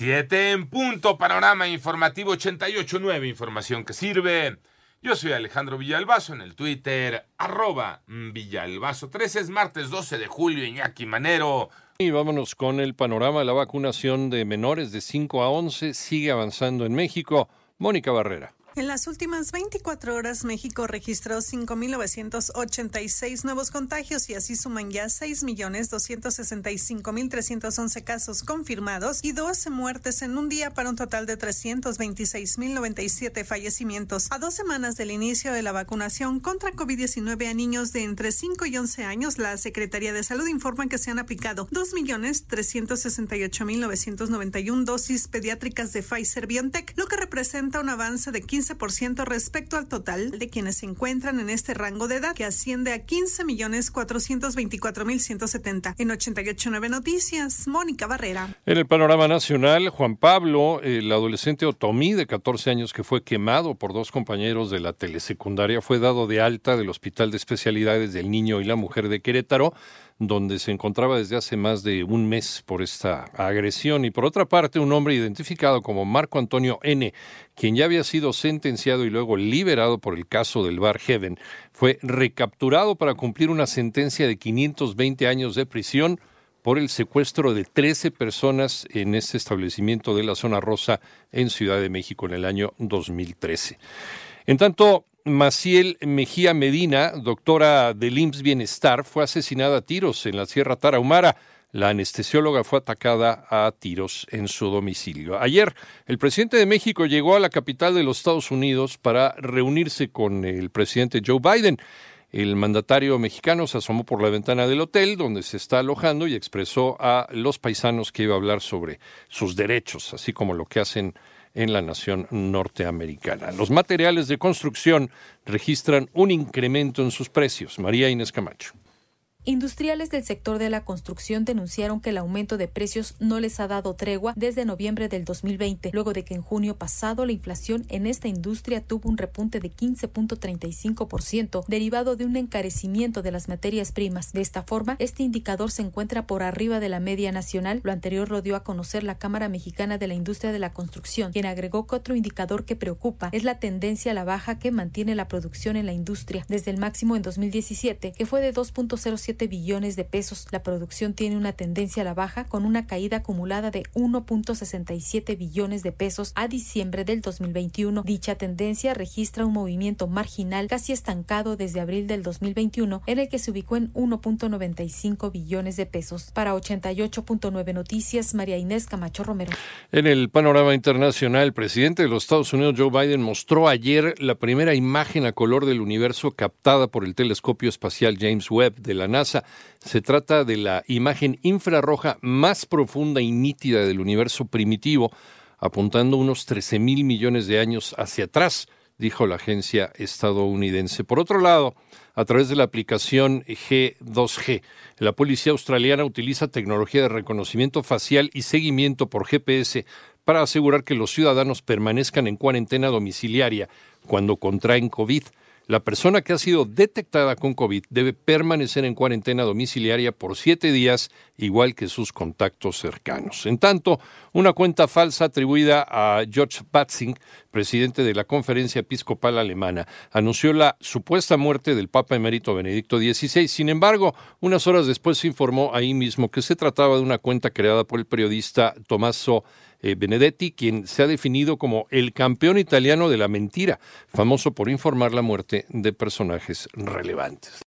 Siete en punto, panorama informativo 88.9, información que sirve. Yo soy Alejandro Villalbazo en el Twitter, arroba Villalbazo. 13 es martes 12 de julio, Iñaki Manero. Y vámonos con el panorama. La vacunación de menores de 5 a 11 sigue avanzando en México. Mónica Barrera. En las últimas 24 horas, México registró 5.986 nuevos contagios y así suman ya 6.265.311 casos confirmados y 12 muertes en un día para un total de 326.097 fallecimientos. A dos semanas del inicio de la vacunación contra COVID-19 a niños de entre 5 y 11 años, la Secretaría de Salud informa que se han aplicado 2.368.991 dosis pediátricas de Pfizer BioNTech, lo que representa un avance de 15 15% respecto al total de quienes se encuentran en este rango de edad, que asciende a 15 millones 424 mil 170. En 889 Noticias, Mónica Barrera. En el panorama nacional, Juan Pablo, el adolescente Otomí de 14 años que fue quemado por dos compañeros de la telesecundaria, fue dado de alta del Hospital de Especialidades del Niño y la Mujer de Querétaro donde se encontraba desde hace más de un mes por esta agresión. Y por otra parte, un hombre identificado como Marco Antonio N., quien ya había sido sentenciado y luego liberado por el caso del Bar Heaven, fue recapturado para cumplir una sentencia de 520 años de prisión por el secuestro de 13 personas en este establecimiento de la zona rosa en Ciudad de México en el año 2013. En tanto, Maciel Mejía Medina, doctora del IMSS Bienestar, fue asesinada a tiros en la Sierra Tarahumara. La anestesióloga fue atacada a tiros en su domicilio. Ayer, el presidente de México llegó a la capital de los Estados Unidos para reunirse con el presidente Joe Biden. El mandatario mexicano se asomó por la ventana del hotel donde se está alojando y expresó a los paisanos que iba a hablar sobre sus derechos, así como lo que hacen en la nación norteamericana. Los materiales de construcción registran un incremento en sus precios. María Inés Camacho. Industriales del sector de la construcción denunciaron que el aumento de precios no les ha dado tregua desde noviembre del 2020, luego de que en junio pasado la inflación en esta industria tuvo un repunte de 15.35%, derivado de un encarecimiento de las materias primas. De esta forma, este indicador se encuentra por arriba de la media nacional. Lo anterior lo dio a conocer la Cámara Mexicana de la Industria de la Construcción, quien agregó que otro indicador que preocupa es la tendencia a la baja que mantiene la producción en la industria desde el máximo en 2017, que fue de 2.07 billones de pesos. La producción tiene una tendencia a la baja con una caída acumulada de 1.67 billones de pesos a diciembre del 2021. Dicha tendencia registra un movimiento marginal casi estancado desde abril del 2021 en el que se ubicó en 1.95 billones de pesos. Para 88.9 Noticias, María Inés Camacho Romero. En el panorama internacional, el presidente de los Estados Unidos, Joe Biden, mostró ayer la primera imagen a color del universo captada por el telescopio espacial James Webb de la Se trata de la imagen infrarroja más profunda y nítida del universo primitivo, apuntando unos 13 mil millones de años hacia atrás, dijo la agencia estadounidense. Por otro lado, a través de la aplicación G2G, la policía australiana utiliza tecnología de reconocimiento facial y seguimiento por GPS para asegurar que los ciudadanos permanezcan en cuarentena domiciliaria cuando contraen COVID. La persona que ha sido detectada con COVID debe permanecer en cuarentena domiciliaria por siete días, igual que sus contactos cercanos. En tanto, una cuenta falsa atribuida a George Batzing, presidente de la Conferencia Episcopal Alemana, anunció la supuesta muerte del Papa emérito Benedicto XVI. Sin embargo, unas horas después se informó ahí mismo que se trataba de una cuenta creada por el periodista Tommaso eh, Benedetti, quien se ha definido como el campeón italiano de la mentira, famoso por informar la muerte de personajes relevantes.